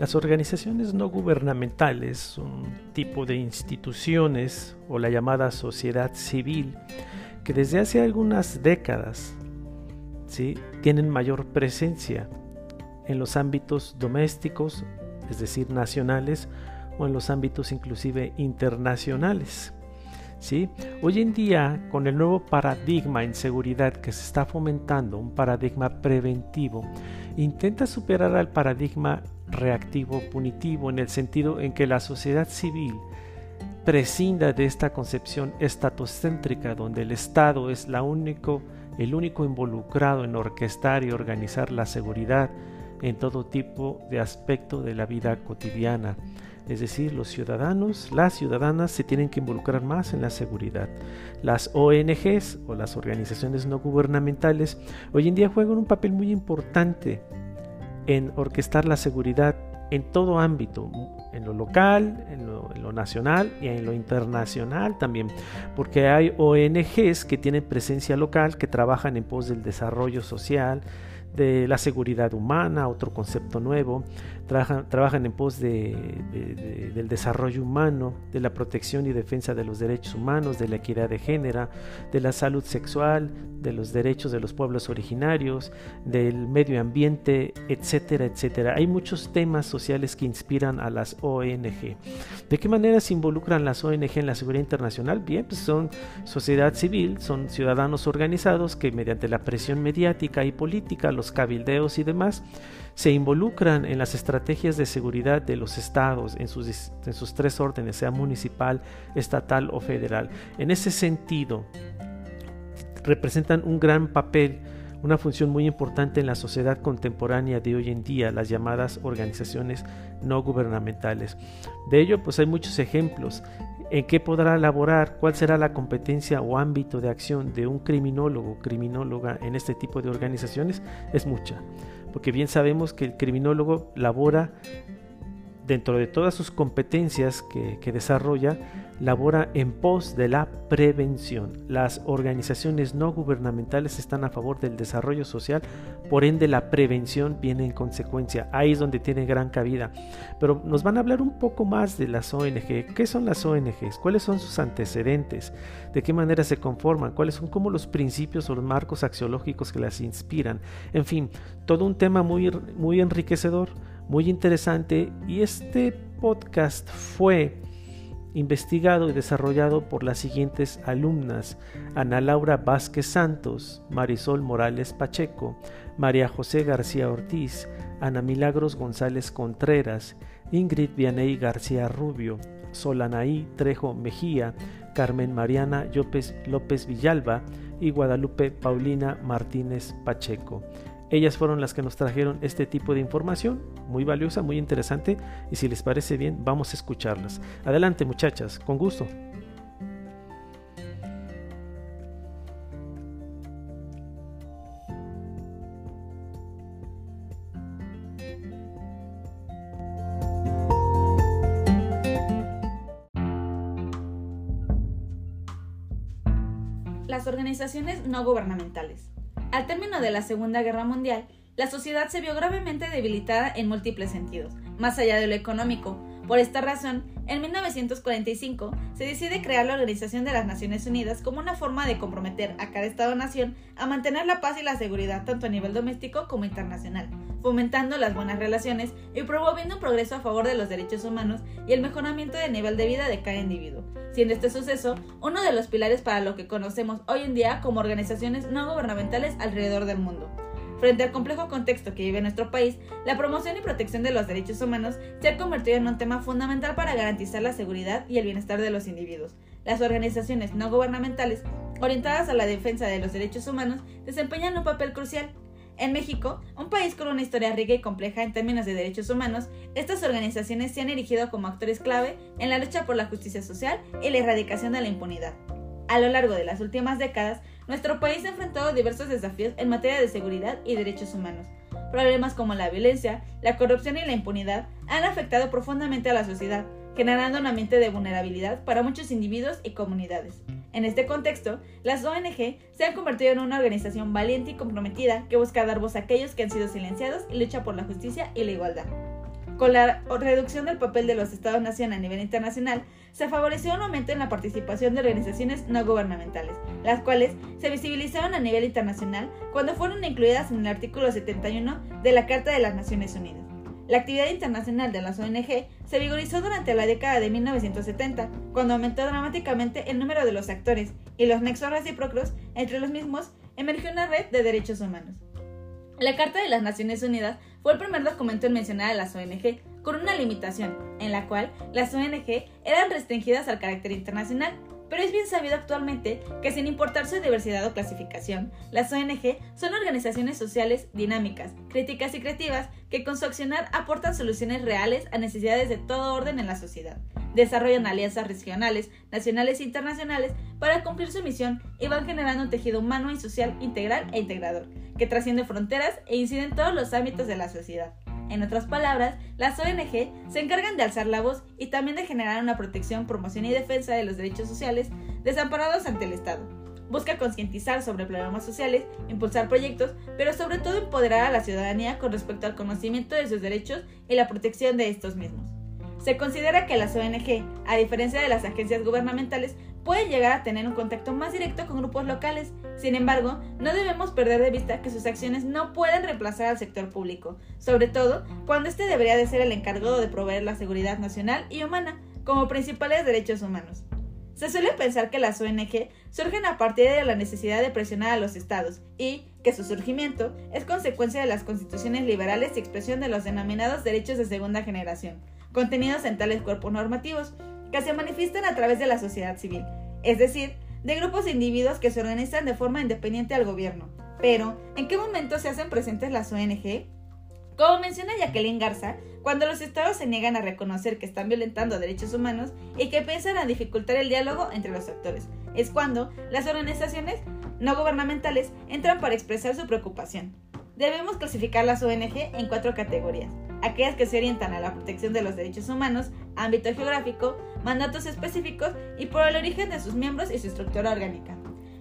Las organizaciones no gubernamentales son tipo de instituciones o la llamada sociedad civil que desde hace algunas décadas ¿sí? tienen mayor presencia en los ámbitos domésticos, es decir, nacionales, o en los ámbitos inclusive internacionales. ¿sí? Hoy en día, con el nuevo paradigma en seguridad que se está fomentando, un paradigma preventivo, intenta superar al paradigma reactivo punitivo en el sentido en que la sociedad civil prescinda de esta concepción estatocéntrica donde el Estado es la el único involucrado en orquestar y organizar la seguridad en todo tipo de aspecto de la vida cotidiana. Es decir, los ciudadanos, las ciudadanas se tienen que involucrar más en la seguridad. Las ONGs o las organizaciones no gubernamentales hoy en día juegan un papel muy importante en orquestar la seguridad en todo ámbito, en lo local, en lo, nacional y en lo internacional también, porque hay ONGs que tienen presencia local, que trabajan en pos del desarrollo social, de la seguridad humana, otro concepto nuevo, trabajan, en pos de, del desarrollo humano, de la protección y defensa de los derechos humanos, de la equidad de género, de la salud sexual, de los derechos de los pueblos originarios, del medio ambiente, etcétera, etcétera. Hay muchos temas sociales que inspiran a las ONG. ¿De qué manera se involucran las ONG en la seguridad internacional? Bien, pues son sociedad civil, son ciudadanos organizados que mediante la presión mediática y política, los cabildeos y demás, se involucran en las estrategias de seguridad de los estados en sus, en sus tres órdenes, sea municipal, estatal o federal. En ese sentido, representan un gran papel, una función muy importante en la sociedad contemporánea de hoy en día, las llamadas organizaciones no gubernamentales. De ello, pues hay muchos ejemplos. ¿En qué podrá elaborar? ¿Cuál será la competencia o ámbito de acción de un criminólogo, criminóloga en este tipo de organizaciones? Es mucha, porque bien sabemos que el criminólogo labora dentro de todas sus competencias que, desarrolla, labora en pos de la prevención. Las organizaciones no gubernamentales están a favor del desarrollo social, por ende la prevención viene en consecuencia. Ahí es donde tiene gran cabida. Pero nos van a hablar un poco más de las ONG. ¿Qué son las ONGs? ¿Cuáles son sus antecedentes? ¿De qué manera se conforman? ¿Cuáles son como los principios o los marcos axiológicos que las inspiran? En fin, todo un tema muy, muy enriquecedor, muy interesante y este podcast fue investigado y desarrollado por las siguientes alumnas, Ana Laura Vázquez Santos, Marisol Morales Pacheco, María José García Ortiz, Ana Milagros González Contreras, Ingrid Vianey García Rubio, Solanaí Trejo Mejía, Carmen Mariana López, López Villalba y Guadalupe Paulina Martínez Pacheco. Ellas fueron las que nos trajeron este tipo de información, muy valiosa, muy interesante, y si les parece bien, vamos a escucharlas. Adelante muchachas, con gusto. Las organizaciones no gubernamentales. Al término de la Segunda Guerra Mundial, la sociedad se vio gravemente debilitada en múltiples sentidos, más allá de lo económico. Por esta razón, en 1945 se decide crear la Organización de las Naciones Unidas como una forma de comprometer a cada Estado-nación a mantener la paz y la seguridad tanto a nivel doméstico como internacional, fomentando las buenas relaciones y promoviendo un progreso a favor de los derechos humanos y el mejoramiento del nivel de vida de cada individuo, siendo este suceso uno de los pilares para lo que conocemos hoy en día como organizaciones no gubernamentales alrededor del mundo. Frente al complejo contexto que vive nuestro país, la promoción y protección de los derechos humanos se ha convertido en un tema fundamental para garantizar la seguridad y el bienestar de los individuos. Las organizaciones no gubernamentales orientadas a la defensa de los derechos humanos desempeñan un papel crucial. En México, un país con una historia rica y compleja en términos de derechos humanos, estas organizaciones se han erigido como actores clave en la lucha por la justicia social y la erradicación de la impunidad. A lo largo de las últimas décadas, nuestro país ha enfrentado diversos desafíos en materia de seguridad y derechos humanos. Problemas como la violencia, la corrupción y la impunidad han afectado profundamente a la sociedad, generando un ambiente de vulnerabilidad para muchos individuos y comunidades. En este contexto, las ONG se han convertido en una organización valiente y comprometida que busca dar voz a aquellos que han sido silenciados y lucha por la justicia y la igualdad. Con la reducción del papel de los Estados-nación a nivel internacional, se favoreció un aumento en la participación de organizaciones no gubernamentales, las cuales se visibilizaron a nivel internacional cuando fueron incluidas en el artículo 71 de la Carta de las Naciones Unidas. La actividad internacional de las ONG se vigorizó durante la década de 1970, cuando aumentó dramáticamente el número de los actores y los nexos recíprocos entre los mismos emergió una red de derechos humanos. La Carta de las Naciones Unidas fue el primer documento en mencionar a las ONG con una limitación, en la cual las ONG eran restringidas al carácter internacional, pero es bien sabido actualmente que sin importar su diversidad o clasificación, las ONG son organizaciones sociales dinámicas, críticas y creativas que con su accionar aportan soluciones reales a necesidades de todo orden en la sociedad. Desarrollan alianzas regionales, nacionales e internacionales para cumplir su misión y van generando un tejido humano y social integral e integrador, que trasciende fronteras e incide en todos los ámbitos de la sociedad. En otras palabras, las ONG se encargan de alzar la voz y también de generar una protección, promoción y defensa de los derechos sociales desamparados ante el Estado. Busca concientizar sobre problemas sociales, impulsar proyectos, pero sobre todo empoderar a la ciudadanía con respecto al conocimiento de sus derechos y la protección de estos mismos. Se considera que las ONG, a diferencia de las agencias gubernamentales, pueden llegar a tener un contacto más directo con grupos locales. Sin embargo, no debemos perder de vista que sus acciones no pueden reemplazar al sector público, sobre todo cuando este debería de ser el encargado de proveer la seguridad nacional y humana como principales derechos humanos. Se suele pensar que las ONG surgen a partir de la necesidad de presionar a los estados y que su surgimiento es consecuencia de las constituciones liberales y expresión de los denominados derechos de segunda generación, contenidos en tales cuerpos normativos, que se manifiestan a través de la sociedad civil, es decir, de grupos de individuos que se organizan de forma independiente al gobierno. Pero, ¿en qué momento se hacen presentes las ONG? Como menciona Jacqueline Garza, cuando los estados se niegan a reconocer que están violentando derechos humanos y que piensan a dificultar el diálogo entre los actores, es cuando las organizaciones no gubernamentales entran para expresar su preocupación. Debemos clasificar las ONG en cuatro categorías aquellas que se orientan a la protección de los derechos humanos, ámbito geográfico, mandatos específicos y por el origen de sus miembros y su estructura orgánica.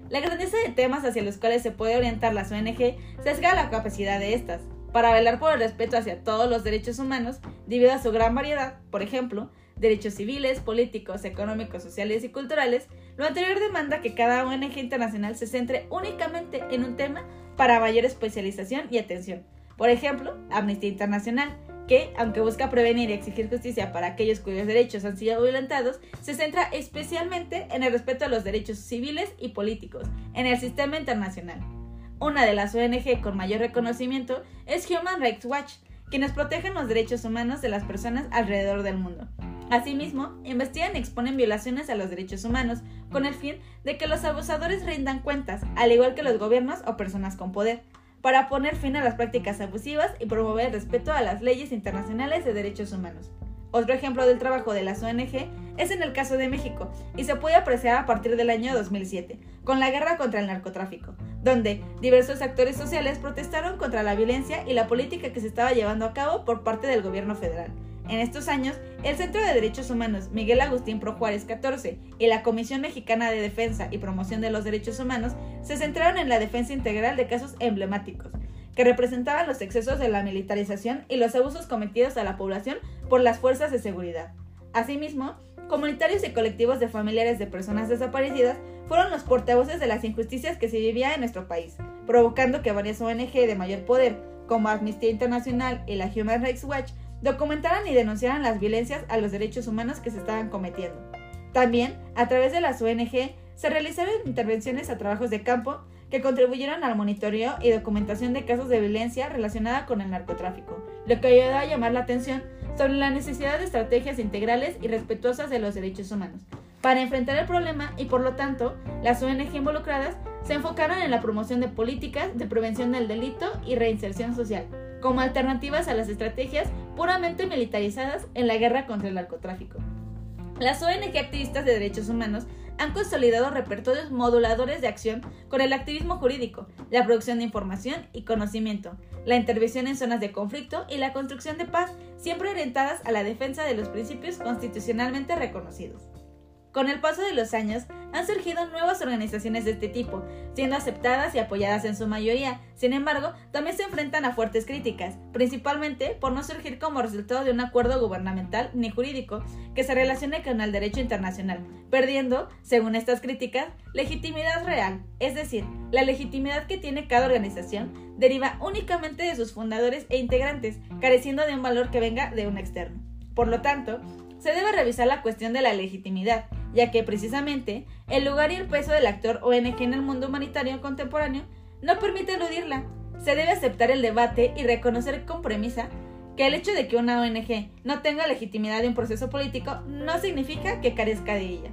La grandeza de temas hacia los cuales se puede orientar las ONG sesga la capacidad de estas, para velar por el respeto hacia todos los derechos humanos debido a su gran variedad, por ejemplo, derechos civiles, políticos, económicos, sociales y culturales, lo anterior demanda que cada ONG internacional se centre únicamente en un tema para mayor especialización y atención. Por ejemplo, Amnistía Internacional, que, aunque busca prevenir y exigir justicia para aquellos cuyos derechos han sido violentados, se centra especialmente en el respeto a los derechos civiles y políticos en el sistema internacional. Una de las ONG con mayor reconocimiento es Human Rights Watch, quienes protegen los derechos humanos de las personas alrededor del mundo. Asimismo, investigan y exponen violaciones a los derechos humanos con el fin de que los abusadores rindan cuentas, al igual que los gobiernos o personas con poder para poner fin a las prácticas abusivas y promover el respeto a las leyes internacionales de derechos humanos. Otro ejemplo del trabajo de las ONG es en el caso de México y se puede apreciar a partir del año 2007, con la guerra contra el narcotráfico, donde diversos actores sociales protestaron contra la violencia y la política que se estaba llevando a cabo por parte del gobierno federal. En estos años, el Centro de Derechos Humanos Miguel Agustín Pro Juárez 14 y la Comisión Mexicana de Defensa y Promoción de los Derechos Humanos se centraron en la defensa integral de casos emblemáticos, que representaban los excesos de la militarización y los abusos cometidos a la población por las fuerzas de seguridad. Asimismo, comunitarios y colectivos de familiares de personas desaparecidas fueron los portavoces de las injusticias que se vivían en nuestro país, provocando que varias ONG de mayor poder, como Amnistía Internacional y la Human Rights Watch, documentaran y denunciaran las violencias a los derechos humanos que se estaban cometiendo. También, a través de las ONG, se realizaron intervenciones a trabajos de campo que contribuyeron al monitoreo y documentación de casos de violencia relacionada con el narcotráfico, lo que ayudó a llamar la atención sobre la necesidad de estrategias integrales y respetuosas de los derechos humanos para enfrentar el problema y por lo tanto las ONG involucradas se enfocaron en la promoción de políticas de prevención del delito y reinserción social como alternativas a las estrategias puramente militarizadas en la guerra contra el narcotráfico. Las ONG activistas de derechos humanos han consolidado repertorios moduladores de acción con el activismo jurídico, la producción de información y conocimiento, la intervención en zonas de conflicto y la construcción de paz, siempre orientadas a la defensa de los principios constitucionalmente reconocidos. Con el paso de los años, han surgido nuevas organizaciones de este tipo, siendo aceptadas y apoyadas en su mayoría. Sin embargo, también se enfrentan a fuertes críticas, principalmente por no surgir como resultado de un acuerdo gubernamental ni jurídico que se relacione con el derecho internacional, perdiendo, según estas críticas, legitimidad real, es decir, la legitimidad que tiene cada organización deriva únicamente de sus fundadores e integrantes, careciendo de un valor que venga de un externo. Por lo tanto, se debe revisar la cuestión de la legitimidad, ya que precisamente el lugar y el peso del actor ONG en el mundo humanitario contemporáneo no permite eludirla. Se debe aceptar el debate y reconocer con premisa que el hecho de que una ONG no tenga legitimidad de un proceso político no significa que carezca de ella.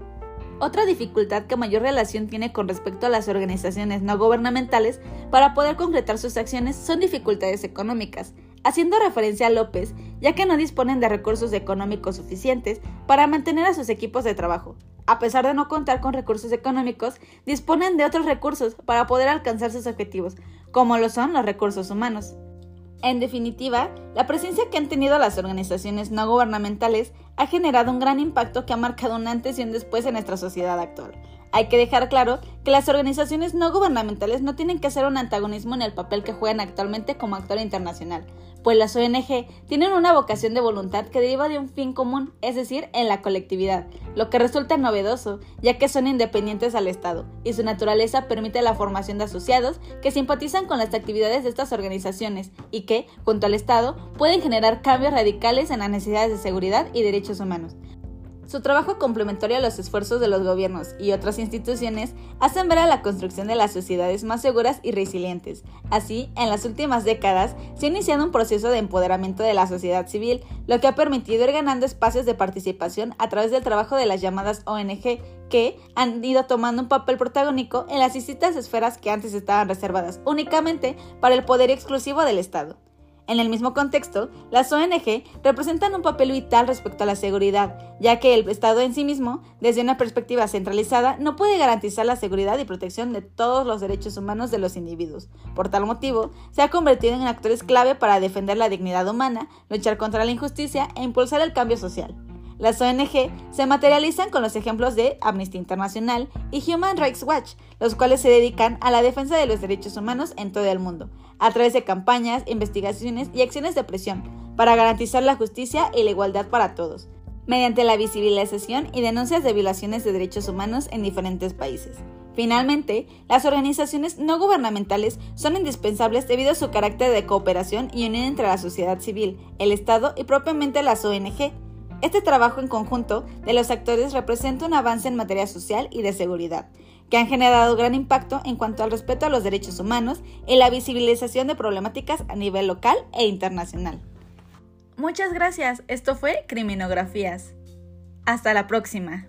Otra dificultad que mayor relación tiene con respecto a las organizaciones no gubernamentales para poder concretar sus acciones son dificultades económicas, haciendo referencia a López, ya que no disponen de recursos económicos suficientes para mantener a sus equipos de trabajo. A pesar de no contar con recursos económicos, disponen de otros recursos para poder alcanzar sus objetivos, como lo son los recursos humanos. En definitiva, la presencia que han tenido las organizaciones no gubernamentales ha generado un gran impacto que ha marcado un antes y un después en nuestra sociedad actual. Hay que dejar claro que las organizaciones no gubernamentales no tienen que ser un antagonismo en el papel que juegan actualmente como actor internacional, pues las ONG tienen una vocación de voluntad que deriva de un fin común, es decir, en la colectividad, lo que resulta novedoso, ya que son independientes al Estado, y su naturaleza permite la formación de asociados que simpatizan con las actividades de estas organizaciones y que, junto al Estado, pueden generar cambios radicales en las necesidades de seguridad y derechos humanos. Su trabajo complementario a los esfuerzos de los gobiernos y otras instituciones hacen ver a la construcción de las sociedades más seguras y resilientes. Así, en las últimas décadas se ha iniciado un proceso de empoderamiento de la sociedad civil, lo que ha permitido ir ganando espacios de participación a través del trabajo de las llamadas ONG, que han ido tomando un papel protagónico en las distintas esferas que antes estaban reservadas únicamente para el poder exclusivo del Estado. En el mismo contexto, las ONG representan un papel vital respecto a la seguridad, ya que el Estado en sí mismo, desde una perspectiva centralizada, no puede garantizar la seguridad y protección de todos los derechos humanos de los individuos. Por tal motivo, se ha convertido en actores clave para defender la dignidad humana, luchar contra la injusticia e impulsar el cambio social. Las ONG se materializan con los ejemplos de Amnistía Internacional y Human Rights Watch, los cuales se dedican a la defensa de los derechos humanos en todo el mundo, a través de campañas, investigaciones y acciones de presión, para garantizar la justicia y la igualdad para todos, mediante la visibilización y denuncias de violaciones de derechos humanos en diferentes países. Finalmente, las organizaciones no gubernamentales son indispensables debido a su carácter de cooperación y unión entre la sociedad civil, el Estado y propiamente las ONG, este trabajo en conjunto de los actores representa un avance en materia social y de seguridad, que han generado gran impacto en cuanto al respeto a los derechos humanos y la visibilización de problemáticas a nivel local e internacional. Muchas gracias, esto fue Criminografías. Hasta la próxima.